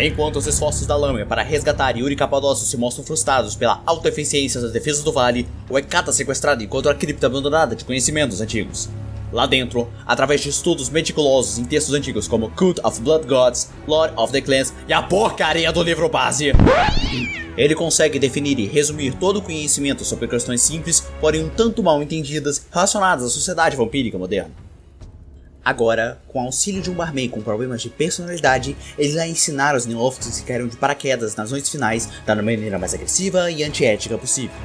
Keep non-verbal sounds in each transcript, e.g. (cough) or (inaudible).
Enquanto os esforços da Lâmina para resgatar Yuri Capadócio se mostram frustrados pela autoeficiência das defesas do vale, o Ekata sequestrado encontra a cripta abandonada de conhecimentos antigos. Lá dentro, através de estudos meticulosos em textos antigos como Cult of Blood Gods, Lord of the Clans e a porcaria do livro base, ele consegue definir e resumir todo o conhecimento sobre questões simples, porém um tanto mal entendidas, relacionadas à sociedade vampírica moderna. Agora, com auxílio de um barman com problemas de personalidade, ele irá ensinar os neófitos que caíram de paraquedas nas noites finais da maneira mais agressiva e antiética possível.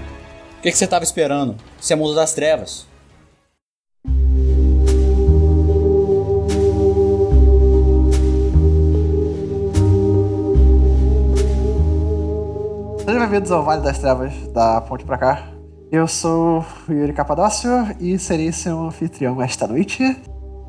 O que, que você estava esperando? Isso é mundo das trevas. Sejam bem-vindos ao Vale das Trevas, da ponte pra cá. Eu sou o Yuri Capadócio e serei seu anfitrião esta noite.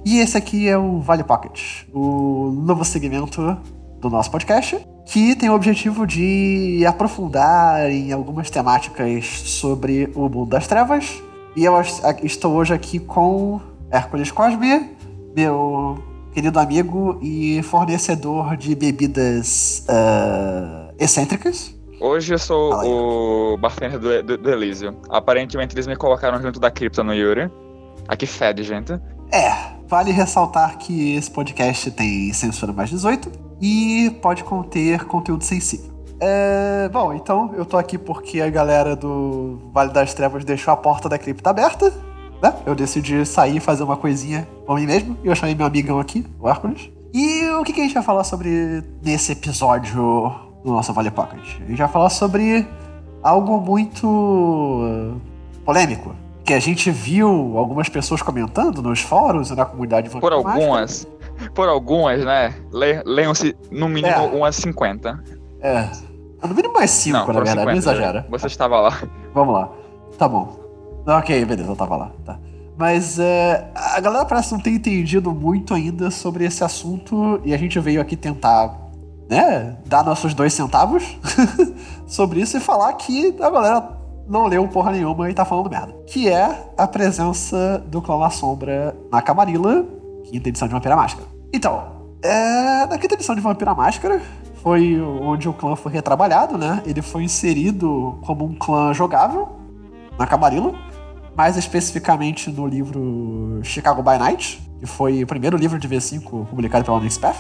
E esse aqui é o Vale Pocket, o novo segmento do nosso podcast, que tem o objetivo de aprofundar em algumas temáticas sobre o mundo das trevas. E eu estou hoje aqui com Hércules Cosme, meu querido amigo e fornecedor de bebidas uh, excêntricas. Hoje eu sou o bartender do, do, do Elísio. Aparentemente eles me colocaram junto da cripta no Yuri. Aqui fede, gente. É, vale ressaltar que esse podcast tem censura mais 18 e pode conter conteúdo sensível. É, bom, então eu tô aqui porque a galera do Vale das Trevas deixou a porta da cripta aberta. Né? Eu decidi sair e fazer uma coisinha por mim mesmo. E eu chamei meu amigão aqui, o Hércules. E o que, que a gente vai falar sobre nesse episódio no nosso Vale Pocket. A gente vai falar sobre algo muito uh, polêmico. Que a gente viu algumas pessoas comentando nos fóruns e na comunidade Por algumas. Por algumas, né? Leiam-se no mínimo é. umas 50. É. No mínimo mais 5, na verdade, 50, não exagera. Você estava lá. Vamos lá. Tá bom. Ok, beleza, eu tava lá. Tá. Mas é, a galera parece não ter entendido muito ainda sobre esse assunto e a gente veio aqui tentar né, dar nossos dois centavos (laughs) sobre isso e falar que a galera não leu porra nenhuma e tá falando merda. Que é a presença do Clã La Sombra na Camarilla, quinta edição de Vampira Máscara. Então, é, na quinta edição de Vampira Máscara foi onde o clã foi retrabalhado, né? Ele foi inserido como um clã jogável na Camarilla, mais especificamente no livro Chicago by Night, que foi o primeiro livro de V5 publicado pela Onyx Path.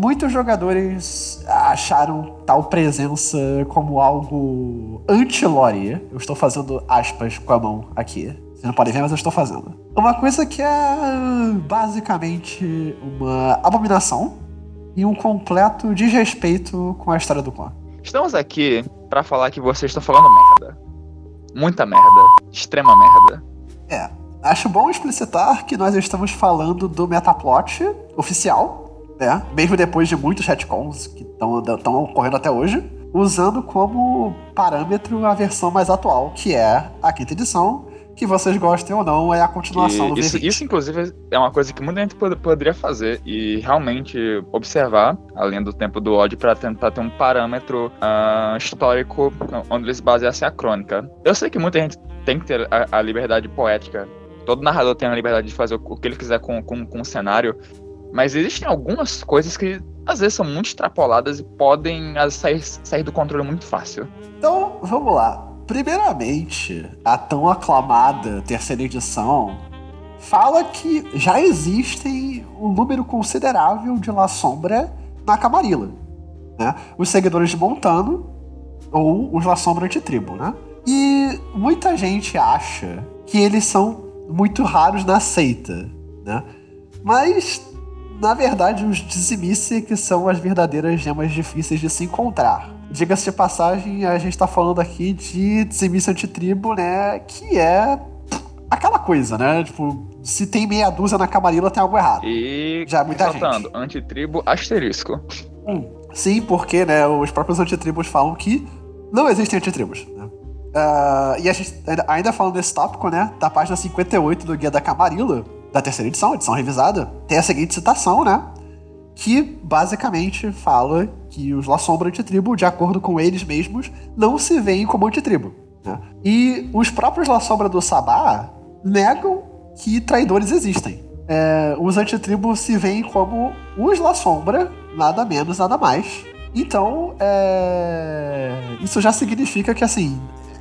Muitos jogadores acharam tal presença como algo anti-lore. Eu estou fazendo aspas com a mão aqui. Vocês não podem ver, mas eu estou fazendo. Uma coisa que é basicamente uma abominação e um completo desrespeito com a história do clã. Estamos aqui para falar que vocês estão falando merda. Muita merda. Extrema merda. É, Acho bom explicitar que nós estamos falando do metaplot oficial, né? Mesmo depois de muitos retcons que estão ocorrendo até hoje, usando como parâmetro a versão mais atual, que é a quinta edição, que vocês gostem ou não, é a continuação do isso, isso, inclusive, é uma coisa que muita gente pod poderia fazer e realmente observar, além do tempo do ódio, para tentar ter um parâmetro uh, histórico onde eles baseassem a crônica. Eu sei que muita gente tem que ter a, a liberdade poética todo narrador tem a liberdade de fazer o que ele quiser com, com, com o cenário, mas existem algumas coisas que às vezes são muito extrapoladas e podem sair, sair do controle muito fácil. Então, vamos lá. Primeiramente, a tão aclamada terceira edição fala que já existem um número considerável de La Sombra na Camarilla. Né? Os seguidores de Montano ou os La Sombra antitribo, né? E muita gente acha que eles são muito raros na seita, né? Mas, na verdade, os Dizimice que são as verdadeiras gemas difíceis de se encontrar. Diga-se de passagem, a gente tá falando aqui de Dizimice Antitribo, né? Que é aquela coisa, né? Tipo, se tem meia dúzia na camarila, tem algo errado. E já é muita gente. antitribo asterisco. Hum, sim, porque, né, os próprios antitribos falam que não existem antitribos. Né? Uh, e a gente, ainda falando desse tópico, né? Da página 58 do Guia da Camarilla, da terceira edição, edição revisada, tem a seguinte citação, né? Que basicamente fala que os La Sombra antitribo, de acordo com eles mesmos, não se veem como antitribo. Né? E os próprios La Sombra do Sabá negam que traidores existem. É, os antitribos se veem como os La Sombra nada menos, nada mais. Então, é... isso já significa que, assim,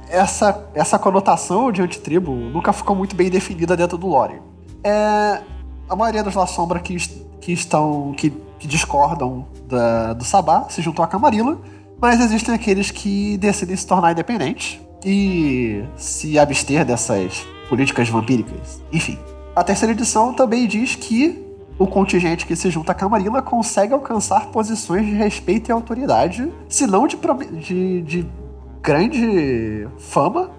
essa, essa conotação de antitribo nunca ficou muito bem definida dentro do lore. É... A maioria dos La Sombra que, que estão. que, que discordam da, do Sabá se juntou a Camarilla, mas existem aqueles que decidem se tornar independentes e se abster dessas políticas vampíricas. Enfim. A terceira edição também diz que o contingente que se junta à Camarilla consegue alcançar posições de respeito e autoridade, se não de, de, de grande fama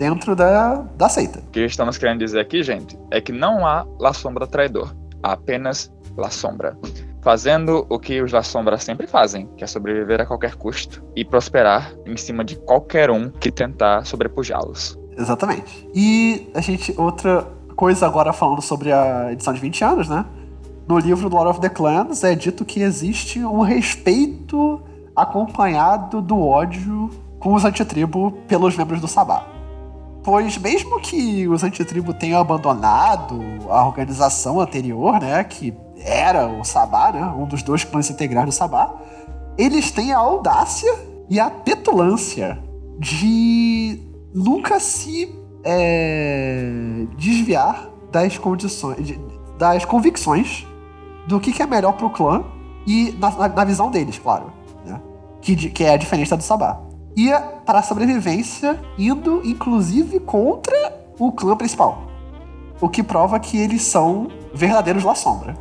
dentro da, da seita. O que estamos querendo dizer aqui, gente, é que não há La Sombra traidor, há apenas La Sombra. Fazendo o que os La Sombra sempre fazem, que é sobreviver a qualquer custo e prosperar em cima de qualquer um que tentar sobrepujá-los. Exatamente. E a gente, outra coisa agora falando sobre a edição de 20 anos, né? no livro Lord of the Clans é dito que existe um respeito acompanhado do ódio com os antitribo pelos membros do Sabá. Pois mesmo que os antitribo tenham abandonado a organização anterior, né, que era o Sabá, né, um dos dois clãs integrais do Sabá, eles têm a audácia e a petulância de nunca se é, desviar das condições, das convicções do que, que é melhor pro clã e na, na, na visão deles, claro. Né? Que, que é a diferença do Sabá. E para a sobrevivência, indo inclusive contra o clã principal. O que prova que eles são verdadeiros La Sombra.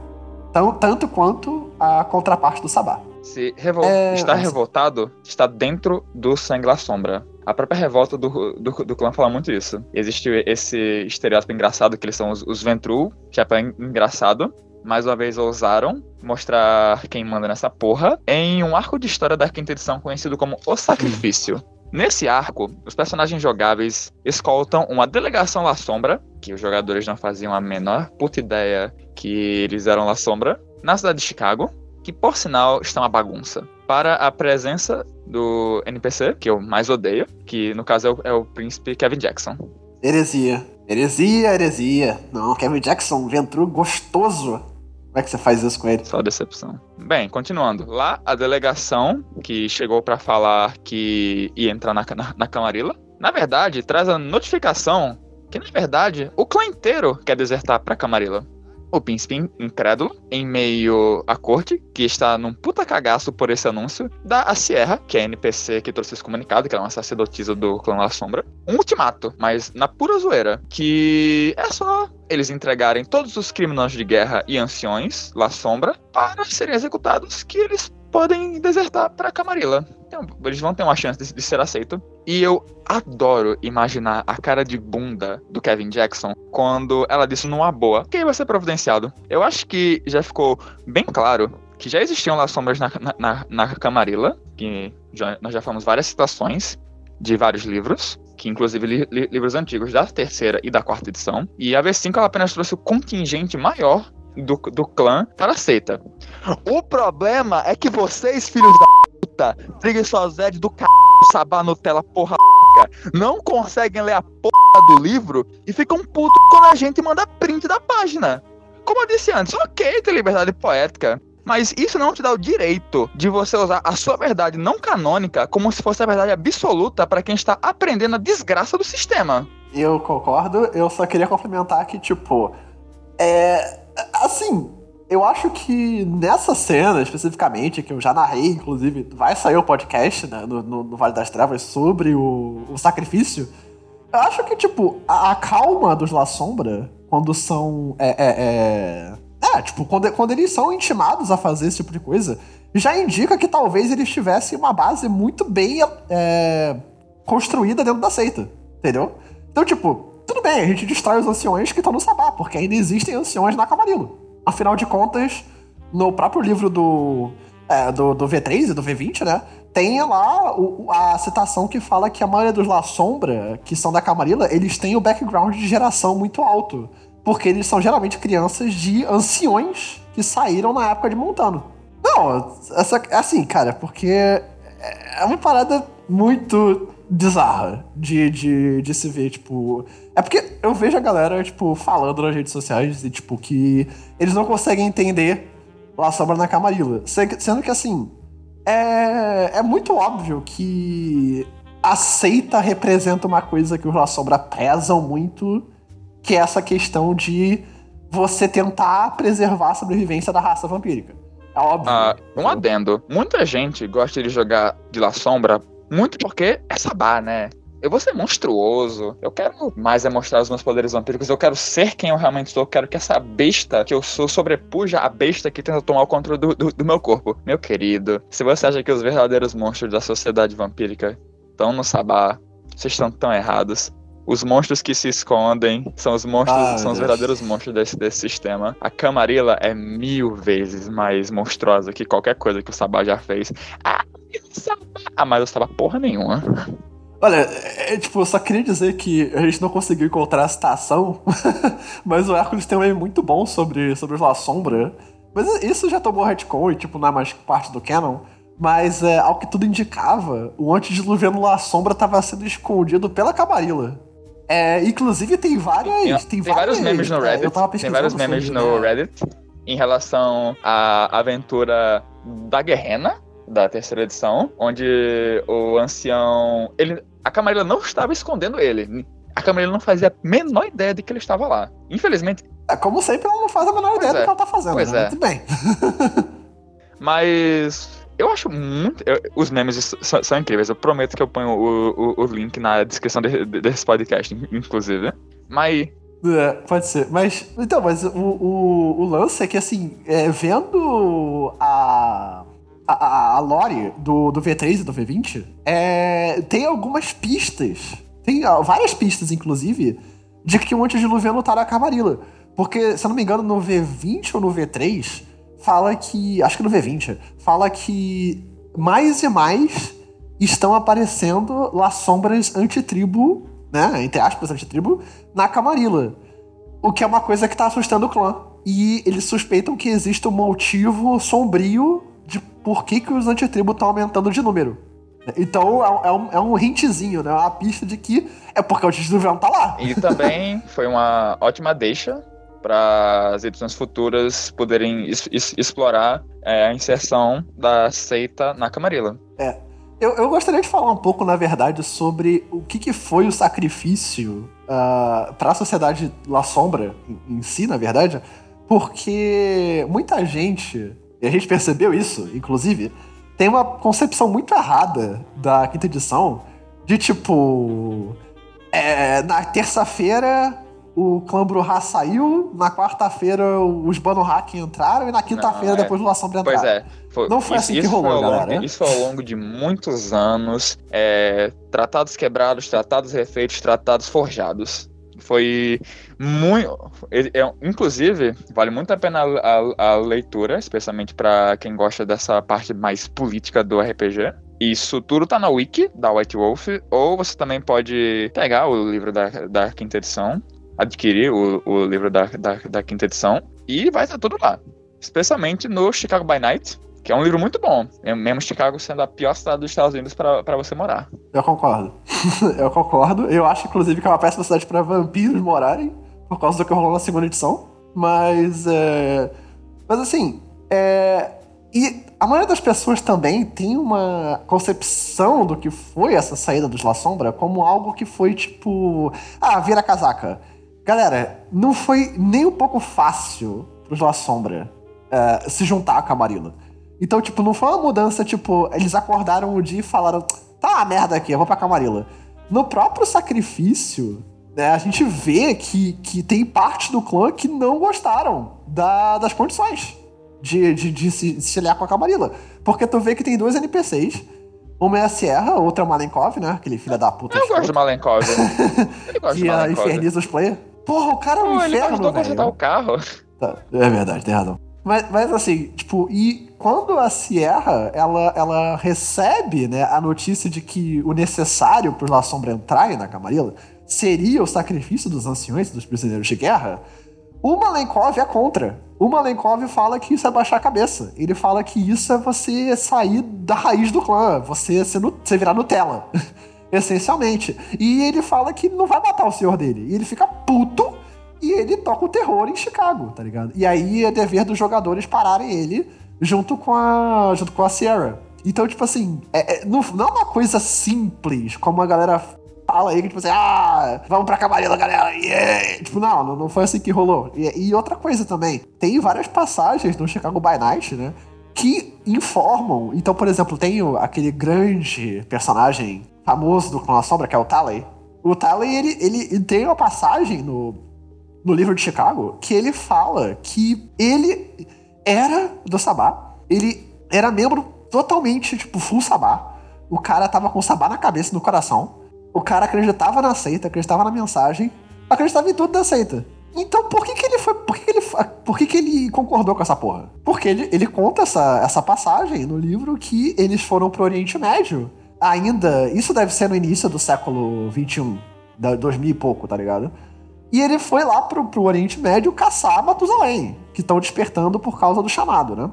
Tão, tanto quanto a contraparte do Sabá. Se revol é, assim. revoltado está dentro do sangue La Sombra. A própria revolta do, do, do, clã fala muito isso. Existe esse estereótipo engraçado que eles são os, os Ventru, que é engraçado, mais uma vez ousaram mostrar quem manda nessa porra em um arco de história da quinta edição conhecido como O Sacrifício. Nesse arco, os personagens jogáveis escoltam uma delegação La Sombra, que os jogadores não faziam a menor puta ideia que eles eram La Sombra, na cidade de Chicago, que por sinal está uma bagunça. Para a presença do NPC, que eu mais odeio, que no caso é o, é o príncipe Kevin Jackson. Heresia. Heresia, heresia. Não, Kevin Jackson, Ventru gostoso. Como é que você faz isso com ele? Só decepção. Bem, continuando. Lá, a delegação que chegou para falar que ia entrar na, na, na Camarilla, na verdade, traz a notificação que, na verdade, o clã inteiro quer desertar pra Camarilla. O príncipe incrédulo, em meio à corte, que está num puta cagaço por esse anúncio, dá a Sierra, que é a NPC que trouxe esse comunicado, que é uma sacerdotisa do clã La Sombra, um ultimato, mas na pura zoeira, que é só eles entregarem todos os criminosos de guerra e anciões, La Sombra, para serem executados, que eles podem desertar para Camarilla. Então, eles vão ter uma chance de, de, ser aceito. E eu adoro imaginar a cara de bunda do Kevin Jackson quando ela disse numa boa que vai ser providenciado. Eu acho que já ficou bem claro que já existiam lá sombras na, na, na Camarilla, que já, nós já falamos várias citações de vários livros, que inclusive li, li, livros antigos da terceira e da quarta edição. E a V5 ela apenas trouxe o contingente maior do, do clã para a seita. O problema é que vocês, filhos da puta, preguiçosos do c... sabá Nutella porra não conseguem ler a porra do livro e ficam putos quando a gente manda print da página. Como eu disse antes, ok ter liberdade poética, mas isso não te dá o direito de você usar a sua verdade não canônica como se fosse a verdade absoluta para quem está aprendendo a desgraça do sistema. Eu concordo, eu só queria complementar que, tipo, é. Assim, eu acho que nessa cena, especificamente, que eu já narrei, inclusive, vai sair o podcast né, no, no, no, Vale das Trevas sobre o, o sacrifício. Eu acho que, tipo, a, a, calma dos La Sombra, quando são. É, é, é, é, tipo, quando, quando eles são intimados a fazer esse tipo de coisa, já indica que talvez eles tivessem uma base muito bem é, construída dentro da seita. Entendeu? Então, tipo, tudo bem, a gente destrói os anciões que estão no Sabá, porque ainda existem anciões na Camarilo. Afinal de contas, no próprio livro do, é, do, do, V3 e do V20, né? Tem lá o, a citação que fala que a maioria dos La Sombra, que são da Camarilla, eles têm o background de geração muito alto. Porque eles são geralmente crianças de anciões que saíram na época de Montano. Não, essa, é assim, cara, porque é uma parada muito bizarra de, de, de se ver, tipo. É porque eu vejo a galera, tipo, falando nas redes sociais e, tipo, que eles não conseguem entender La Sombra na Camarilla. Sendo que, assim, é, é muito óbvio que a seita representa uma coisa que os La Sombra prezam muito, que é essa questão de você tentar preservar a sobrevivência da raça vampírica. É óbvio. Ah, um adendo. Muita gente gosta de jogar de La Sombra muito porque é sabá, né? Eu vou ser monstruoso. Eu quero mais é mostrar os meus poderes vampíricos. Eu quero ser quem eu realmente sou. Eu quero que essa besta que eu sou sobrepuja a besta que tenta tomar o controle do, do, do meu corpo. Meu querido, se você acha que os verdadeiros monstros da sociedade vampírica estão no sabá, vocês estão tão errados. Os monstros que se escondem são os monstros, ah, são os verdadeiros monstros desse, desse sistema. A Camarilla é mil vezes mais monstruosa que qualquer coisa que o Sabá já fez. Ah, o Sabá! Ah, mas o Sabá porra nenhuma. Olha, é, tipo, eu só queria dizer que a gente não conseguiu encontrar a citação, (laughs) mas o Hércules tem um meme muito bom sobre, sobre La Sombra. Mas isso já tomou retcon e, tipo, não é mais parte do canon. Mas, é, ao que tudo indicava, o antediluviano La Sombra estava sendo escondido pela Camarilla. É, inclusive tem várias. Tem, tem vários memes no é, Reddit. tem vários memes sobre, no né? Reddit em relação à aventura da Guerrena, da terceira edição, onde o ancião. Ele, a Camarilla não estava escondendo ele. A Camarilla não fazia a menor ideia de que ele estava lá. Infelizmente. É, como sempre, ela não faz a menor ideia é. do que ela está fazendo. Pois né? é. Muito bem. (laughs) Mas eu acho muito. Eu, os memes são, são, incríveis. Eu prometo que eu ponho o, o, o link na descrição de, de, desse podcast, inclusive. Mas. É, pode ser. Mas. Então, mas o, o, o lance é que, assim, é, vendo a. A, a lore do, do V3 e do V20, é, tem algumas pistas. Tem várias pistas, inclusive, de que o antediluviano tá na Camarilla. Porque, se eu não me engano, no V20 ou no V3, fala que. Acho que no V20, fala que mais e mais estão aparecendo lá sombras antitribo, né? Entre aspas, antitribo, na Camarilla. O que é uma coisa que tá assustando o clã. E eles suspeitam que existe um motivo sombrio de por que, que os antitribo estão aumentando de número. Então é um, é um é hintzinho, né? Uma pista de que é porque o Distribuição tá lá. E também foi uma ótima deixa para as edições futuras poderem es explorar é, a inserção da seita na Camarilla. É. Eu, eu, gostaria de falar um pouco, na verdade, sobre o que, que foi o sacrifício uh, ah, para a sociedade La Sombra em, em si, na verdade, porque muita gente, e a gente percebeu isso, inclusive, tem uma concepção muito errada da quinta edição de tipo. É, na terça-feira o clã Bruhá saiu, na quarta-feira os Hack entraram e na quinta-feira é. depois o La Sombra entraram. Pois é. Foi, não foi isso, assim que rolou, galera. Longo, isso ao longo de muitos anos. É, tratados quebrados, tratados refeitos, tratados forjados. Foi muito. É, inclusive, vale muito a pena a, a, a leitura, especialmente para quem gosta dessa parte mais política do RPG. Isso tudo tá na wiki da White Wolf, ou você também pode pegar o livro da, da quinta edição adquirir o, o livro da, da, da, quinta edição e vai estar tudo lá. Especialmente no Chicago by Night, que é um livro muito bom. É mesmo Chicago sendo a pior cidade dos Estados Unidos para você morar. Eu concordo. (laughs) eu concordo. Eu acho, inclusive, que é uma péssima cidade para vampiros morarem, por causa do que rolou na segunda edição. Mas, é... Mas, assim, é... E a maioria das pessoas também tem uma concepção do que foi essa saída dos La Sombra como algo que foi tipo. Ah, vira casaca. Galera, não foi nem um pouco fácil pros La Sombra uh, se juntar com a Marina. Então, tipo, não foi uma mudança, tipo, eles acordaram um dia e falaram, tá uma merda aqui, eu vou pra Camarilla. No próprio sacrifício, né, a gente vê que, que tem parte do clã que não gostaram da, das condições de, de, de se, de se aliar com a Camarilla. Porque tu vê que tem dois NPCs, uma é a Sierra, outra é o Malenkov, né? Aquele filho da puta. Eu gosto do Malenkov. (laughs) Ele gosta que de Malenkov. inferniza os players. Porra, o cara é um Pô, inferno, ele ajudou a consertar o carro. Tá, é verdade, tem razão. Mas, mas assim, tipo, e quando a Sierra, ela, ela recebe, né, a notícia de que o necessário para La Sombra entrarem na Camarilla seria o sacrifício dos anciões dos prisioneiros de guerra, o Malenkov é contra. O Malenkov fala que isso é baixar a cabeça. Ele fala que isso é você sair da raiz do clã, você, no, você virar Nutella. (laughs) essencialmente. E ele fala que não vai matar o senhor dele. E ele fica puto e ele toca o terror em Chicago, tá ligado? E aí é dever dos jogadores pararem ele junto com a, junto com a Sierra. Então, tipo assim, é, é, não, não é uma coisa simples, como a galera fala aí, que tipo assim, ah, vamos pra Camarilla, galera, yeah! Tipo, não, não foi assim que rolou. E, e outra coisa também, tem várias passagens no Chicago by Night, né, que informam. Então, por exemplo, tem aquele grande personagem famoso do Clã da Sombra, que é o Talley. O Talley, ele, ele, ele tem uma passagem no, no livro de Chicago que ele fala que ele era do Sabá, ele era membro totalmente, tipo, full Sabá. O cara tava com o Sabá na cabeça e no coração. O cara acreditava na seita, acreditava na mensagem, acreditava em tudo da seita. Então por que, que ele foi. Por que, que ele, por que, que ele concordou com essa porra? Porque ele, ele conta essa, essa passagem no livro que eles foram pro Oriente Médio. Ainda. Isso deve ser no início do século XXI, 2000 e pouco, tá ligado? E ele foi lá pro, pro Oriente Médio caçar Matusalém, que estão despertando por causa do chamado, né?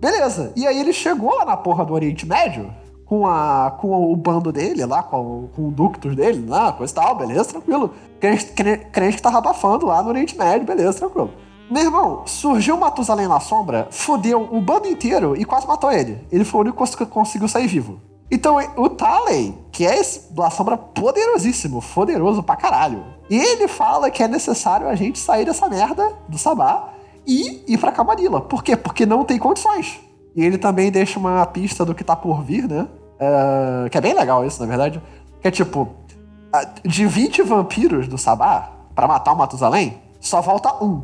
Beleza. E aí ele chegou lá na porra do Oriente Médio com, a, com o bando dele lá, com, com o ductus dele, lá, coisa e tal, beleza, tranquilo. Crente, que tava abafando lá no Oriente Médio, beleza, tranquilo. Meu irmão, surgiu Matusalém na sombra, fodeu o bando inteiro e quase matou ele. Ele foi o único que conseguiu sair vivo. Então, o Taley, que é esse La Sombra poderosíssimo, poderoso pra caralho, ele fala que é necessário a gente sair dessa merda do Sabá e ir pra Camarilla. Por quê? Porque não tem condições. E ele também deixa uma pista do que tá por vir, né? Uh, que é bem legal isso, na verdade. Que é tipo, de 20 vampiros do Sabá, para matar o Matusalém, só volta um.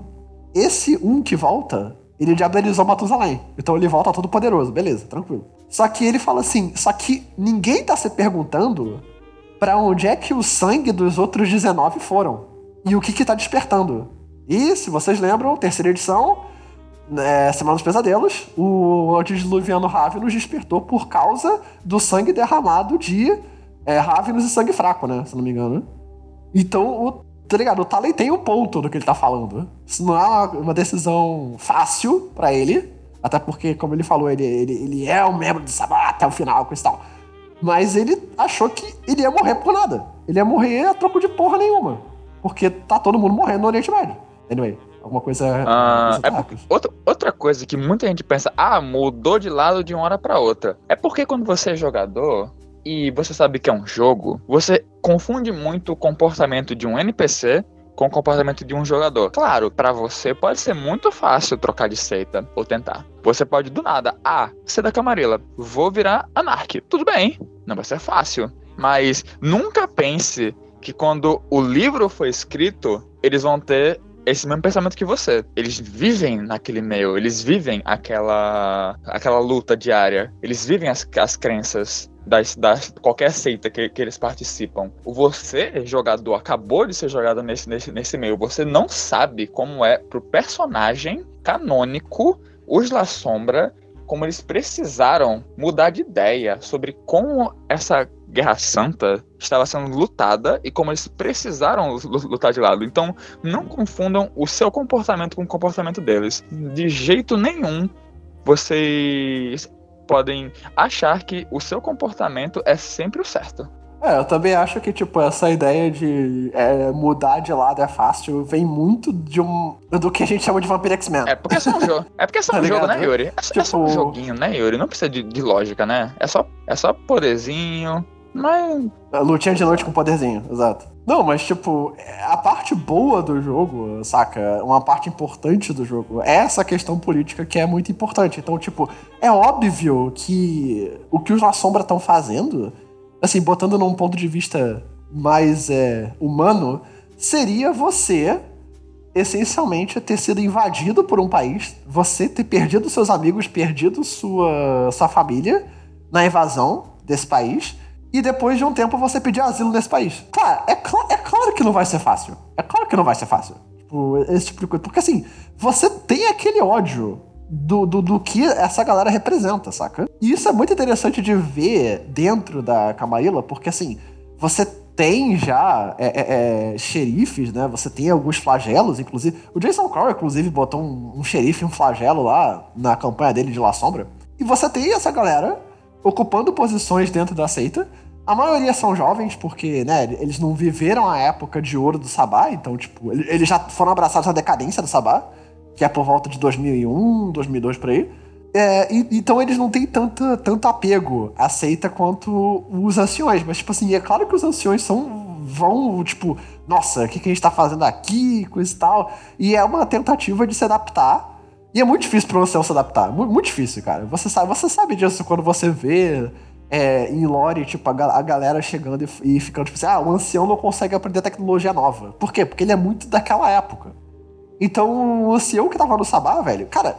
Esse um que volta, ele diabelizou o Matusalém. Então ele volta todo poderoso, beleza, tranquilo. Só que ele fala assim: só que ninguém tá se perguntando para onde é que o sangue dos outros 19 foram. E o que que tá despertando. E, se vocês lembram, terceira edição, é, Semana dos Pesadelos, o antediluviano Ravenus despertou por causa do sangue derramado de é, Ravenus e sangue fraco, né? Se não me engano. Então, o, tá ligado? O Talen tem um ponto do que ele tá falando. Isso não é uma decisão fácil para ele, até porque, como ele falou, ele, ele, ele é um membro do Sabá até o final, com isso tal. Mas ele achou que ele ia morrer por nada. Ele ia morrer a troco de porra nenhuma. Porque tá todo mundo morrendo no Oriente Médio. Anyway, alguma coisa. Ah, é outra, outra coisa que muita gente pensa, ah, mudou de lado de uma hora para outra. É porque quando você é jogador e você sabe que é um jogo, você confunde muito o comportamento de um NPC com o comportamento de um jogador. Claro, para você pode ser muito fácil trocar de seita ou tentar. Você pode do nada, ah, ser da Camarilla, vou virar Anark. Tudo bem, não vai ser fácil. Mas nunca pense que quando o livro foi escrito, eles vão ter esse mesmo pensamento que você. Eles vivem naquele meio, eles vivem aquela, aquela luta diária, eles vivem as, as crenças das, das, qualquer seita que, que eles participam. Você, jogador, acabou de ser jogado nesse, nesse, nesse meio, você não sabe como é pro personagem canônico, os La Sombra, como eles precisaram mudar de ideia sobre como essa Guerra Santa estava sendo lutada e como eles precisaram lutar de lado. Então, não confundam o seu comportamento com o comportamento deles. De jeito nenhum vocês podem achar que o seu comportamento é sempre o certo. É, eu também acho que, tipo, essa ideia de é, mudar de lado é fácil vem muito de um. do que a gente chama de Vampire X-Men. É porque é só um jogo. É porque é só (laughs) tá um jogo, né, Yuri? É, tipo... é, só um tipo, joguinho, né, Yuri? Não precisa de, de lógica, né? É só, é só poderzinho. Mas. Lutinha de noite com poderzinho, exato. Não, mas tipo, a parte boa do jogo, saca? Uma parte importante do jogo é essa questão política que é muito importante. Então, tipo, é óbvio que o que os Na Sombra estão fazendo assim, botando num ponto de vista mais é, humano, seria você essencialmente ter sido invadido por um país, você ter perdido seus amigos, perdido sua, sua família na invasão desse país, e depois de um tempo você pedir asilo nesse país. Cara, é, cl é claro que não vai ser fácil. É claro que não vai ser fácil. Tipo, esse tipo de coisa. Porque assim, você tem aquele ódio do, do, do, que essa galera representa, saca? E isso é muito interessante de ver dentro da Camarilla, porque assim, você tem já é, é, é, xerifes, né? Você tem alguns flagelos, inclusive. O Jason Crow, inclusive, botou um, um xerife um flagelo lá na campanha dele de La Sombra. E você tem essa galera ocupando posições dentro da seita, A maioria são jovens, porque, né, eles não viveram a época de ouro do Sabá, então, tipo, eles já foram abraçados na decadência do Sabá, que é por volta de 2001, 2002 por aí. É, e, então eles não têm tanto, tanto apego à seita quanto os anciões. Mas, tipo assim, é claro que os anciões são. vão, tipo, nossa, o que, que a gente tá fazendo aqui, coisa e tal. E é uma tentativa de se adaptar. E é muito difícil para ancião se adaptar. Muito, muito, difícil, cara. Você sabe, você sabe disso quando você vê é, em lore, tipo, a, a galera chegando e, e, ficando, tipo assim, ah, o ancião não consegue aprender tecnologia nova. Por quê? Porque ele é muito daquela época. Então, o ancião que tava no Sabá, velho, cara,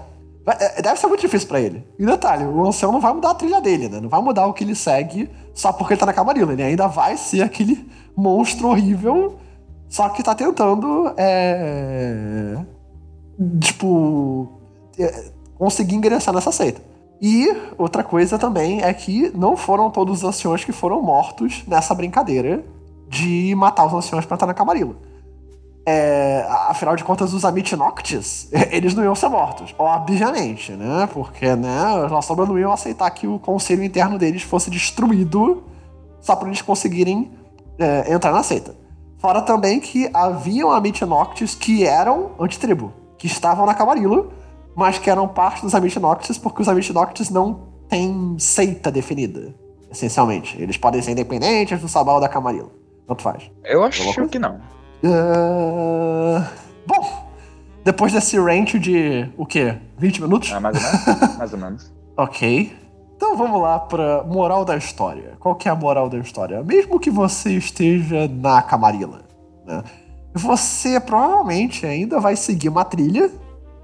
é, deve ser muito difícil para ele. E detalhe, o ancião não vai mudar a trilha dele, né? Não vai mudar o que ele segue só porque ele tá na Camarilla. Ele ainda vai ser aquele monstro horrível, só que tá tentando, é... Tipo, é, conseguir ingressar nessa seita. E outra coisa também é que não foram todos os anciões que foram mortos nessa brincadeira de matar os anciões pra estar na Camarilla. É, afinal de contas, os Amit Noctis, (laughs) eles não iam ser mortos, obviamente, né? Porque, né, os Sombra não iam aceitar que o conselho interno deles fosse destruído só para eles conseguirem é, entrar na seita. Fora também que haviam Amit Noctis que eram antitribo, que estavam na Camarilla, mas que eram parte dos Amit Noctis porque os Amit Noctis não têm seita definida, essencialmente. Eles podem ser independentes do Sabal da Camarilla. Tanto faz. Eu acho que não. Uh... Bom, depois desse rant de o quê? 20 minutos? É, mais ou menos. (laughs) mais ou menos. ok. Então vamos lá pra moral da história. Qual que é a moral da história? Mesmo que você esteja na Camarilla, né? Você provavelmente ainda vai seguir uma trilha.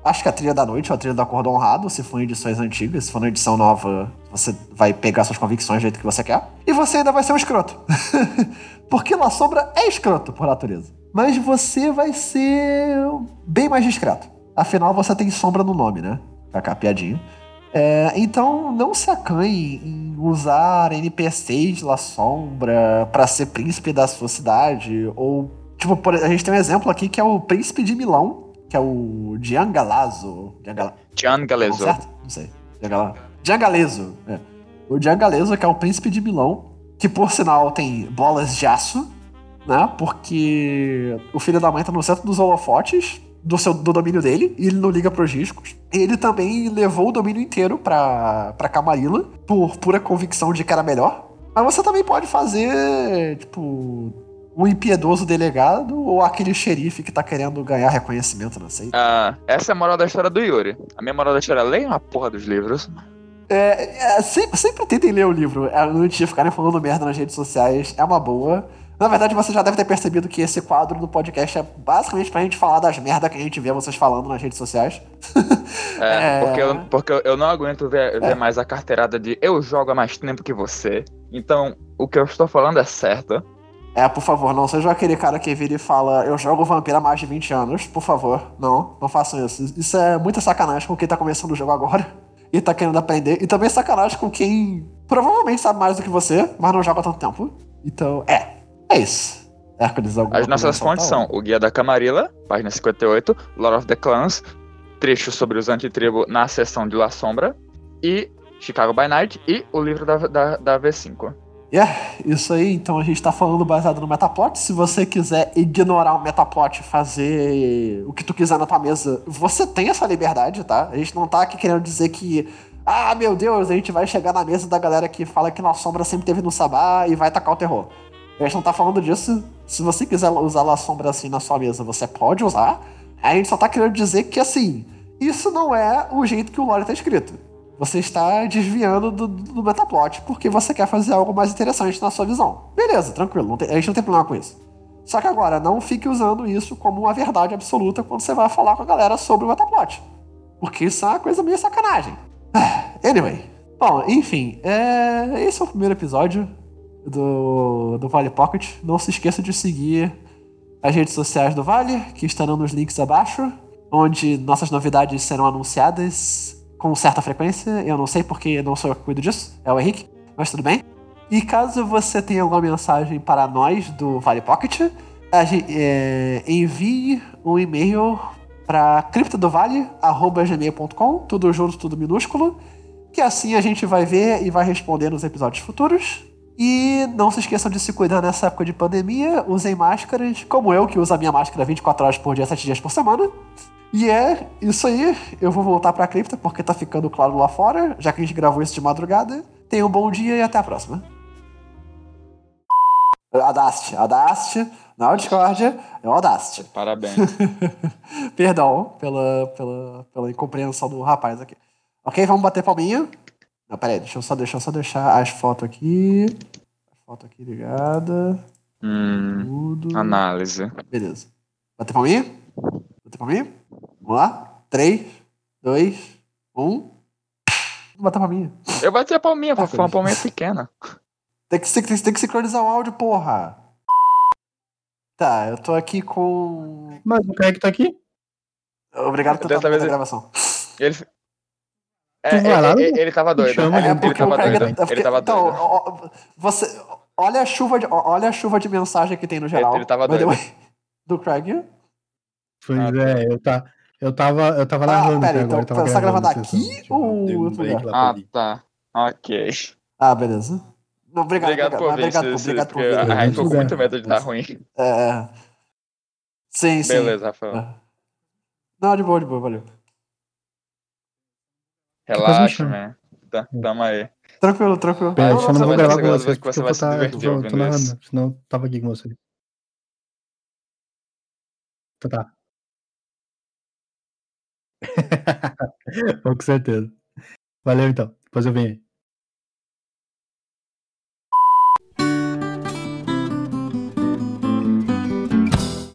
Acho que a trilha da noite ou a trilha do acordo honrado, se for em edições antigas. Se for na edição nova, você vai pegar suas convicções do jeito que você quer. E você ainda vai ser um escroto. (laughs) Porque La Sombra é escroto por natureza mas você vai ser bem mais discreto. Afinal, você tem sombra no nome, né? Cá, piadinha. É, então, não se acanhe em usar NPCs La Sombra para ser príncipe da sua cidade. Ou, tipo, por, a gente tem um exemplo aqui que é o príncipe de Milão, que é o Giangalazo. Giangalezo. Certo? Não sei. Giangalezo. É. O Giangalezo, que é o príncipe de Milão, que por sinal tem bolas de aço né? Porque o filho da mãe tá no centro dos holofotes do, seu, do domínio dele, e ele não liga pros riscos. Ele também levou o domínio inteiro pra, pra Camarilla, por pura convicção de que era melhor. Mas você também pode fazer, tipo, um impiedoso delegado ou aquele xerife que tá querendo ganhar reconhecimento na seita. Ah, essa é a moral da história do Yuri. A minha moral da história é leiam a porra dos livros. É, é, sempre, sempre tentem ler o livro. É, antes de ficarem falando merda nas redes sociais. É uma boa. Na verdade, você já deve ter percebido que esse quadro do podcast é basicamente pra gente falar das merdas que a gente vê vocês falando nas redes sociais. (laughs) É, é... Porque, eu, porque eu não aguento ver, ver é. mais a carteirada de eu jogo há mais tempo que você. Então, o que eu estou falando é certo. É, por favor, não seja aquele cara que vira e fala eu jogo vampiro há mais de 20 anos. Por favor, não, não façam isso. Isso é muita sacanagem com quem tá começando o jogo agora (laughs) e tá querendo aprender. E também sacanagem com quem provavelmente sabe mais do que você, mas não joga há tanto tempo. Então, é, é. Hércules, As nossas fontes são o Guia da Camarilla, página 58, Lord of the Clans, trecho sobre os antitribo na seção de La Sombra, e Chicago by Night e o livro da, da, da V5. É, yeah, isso aí, então a gente tá falando baseado no Metaplot. Se você quiser ignorar o Metaplot fazer o que tu quiser na tua mesa, você tem essa liberdade, tá? A gente não tá aqui querendo dizer que, ah, meu Deus, a gente vai chegar na mesa da galera que fala que na sombra sempre teve no sabá e vai tacar o terror. A gente não tá falando disso. Se você quiser usar a sombra assim na sua mesa, você pode usar. A gente só tá querendo dizer que, assim, isso não é o jeito que o lore tá escrito. Você está desviando do, do metaplot porque você quer fazer algo mais interessante na sua visão. Beleza, tranquilo, tem, a gente não tem problema com isso. Só que agora, não fique usando isso como uma verdade absoluta quando você vai falar com a galera sobre o metaplot. Porque isso é uma coisa meio sacanagem. (sighs) Anyway. Bom, enfim, é... esse é o primeiro episódio do, do Vale Pocket. Não se esqueça de seguir as redes sociais do Vale, que estarão nos links abaixo, onde nossas novidades serão anunciadas com certa frequência. Eu não sei porque não sou eu que cuido disso, é o Henrique, mas tudo bem. E caso você tenha alguma mensagem para nós do Vale Pocket, é, envie um e-mail para criptodovale.gmail.com, tudo junto, tudo minúsculo, que assim a gente vai ver e vai responder nos episódios futuros. E não se esqueçam de se cuidar nessa época de pandemia. Usem máscaras, como eu, que uso a minha máscara 24 horas por dia, 7 dias por semana. E é isso aí. Eu vou voltar pra cripta porque tá ficando claro lá fora, já que a gente gravou isso de madrugada. Tenham um bom dia e até a próxima. Audacity, Audacity, não é Discordia, é o Audacity. Parabéns. (laughs) Perdão pela, pela, pela incompreensão do rapaz aqui. Ok, vamos bater palminha. Não, peraí, deixa eu só, deixa eu só deixar as fotos aqui. As fotos aqui ligada. hum, Tudo. análise. Beleza. Bater palminha? Bater palminha? Vamos lá? 3, 2, 1. Bater palminha. Eu bati a palminha, Tá foi uma palminha pequena. Tem que, tem, tem que sincronizar o áudio, porra. Tá, eu tô aqui com. Mas o Craig tá aqui? Obrigado por vez na gravação. Ele. É, Tu vai é, lá, é, Dudu? ele tava doido. chama, É, ele ele tava doido. é porque- Ele tava então, doido. ó, ó, você, olha a chuva de, olha a chuva de mensagem que tem no geral. ele tava by the doido. (laughs) Do Craig. Pois Ah, tá. é, eu, tá, eu tava, eu tava Ah, narrando pera, então, agora. tava você tá gravando a aqui tipo, ou um outro lugar? Ah, tá. Ok. Ah, beleza. Não, obrigado, Obrigado por obrigado, Cis, Cis, obrigado por gente ficou com muito medo de dar ruim. É, sim, sim. Beleza, Rafael. É. Não, de boa, de boa, valeu. Me Relaxa, man. Tá, tamo aí. Tranquilo, tranquilo. Pera, Não, só não, não vou você gravar com vocês porque você eu vai vou se tá, divertir tô, narrando, senão eu tava aqui com vocês. Tá, tá. (laughs) com certeza. Valeu então. Depois eu venho aí.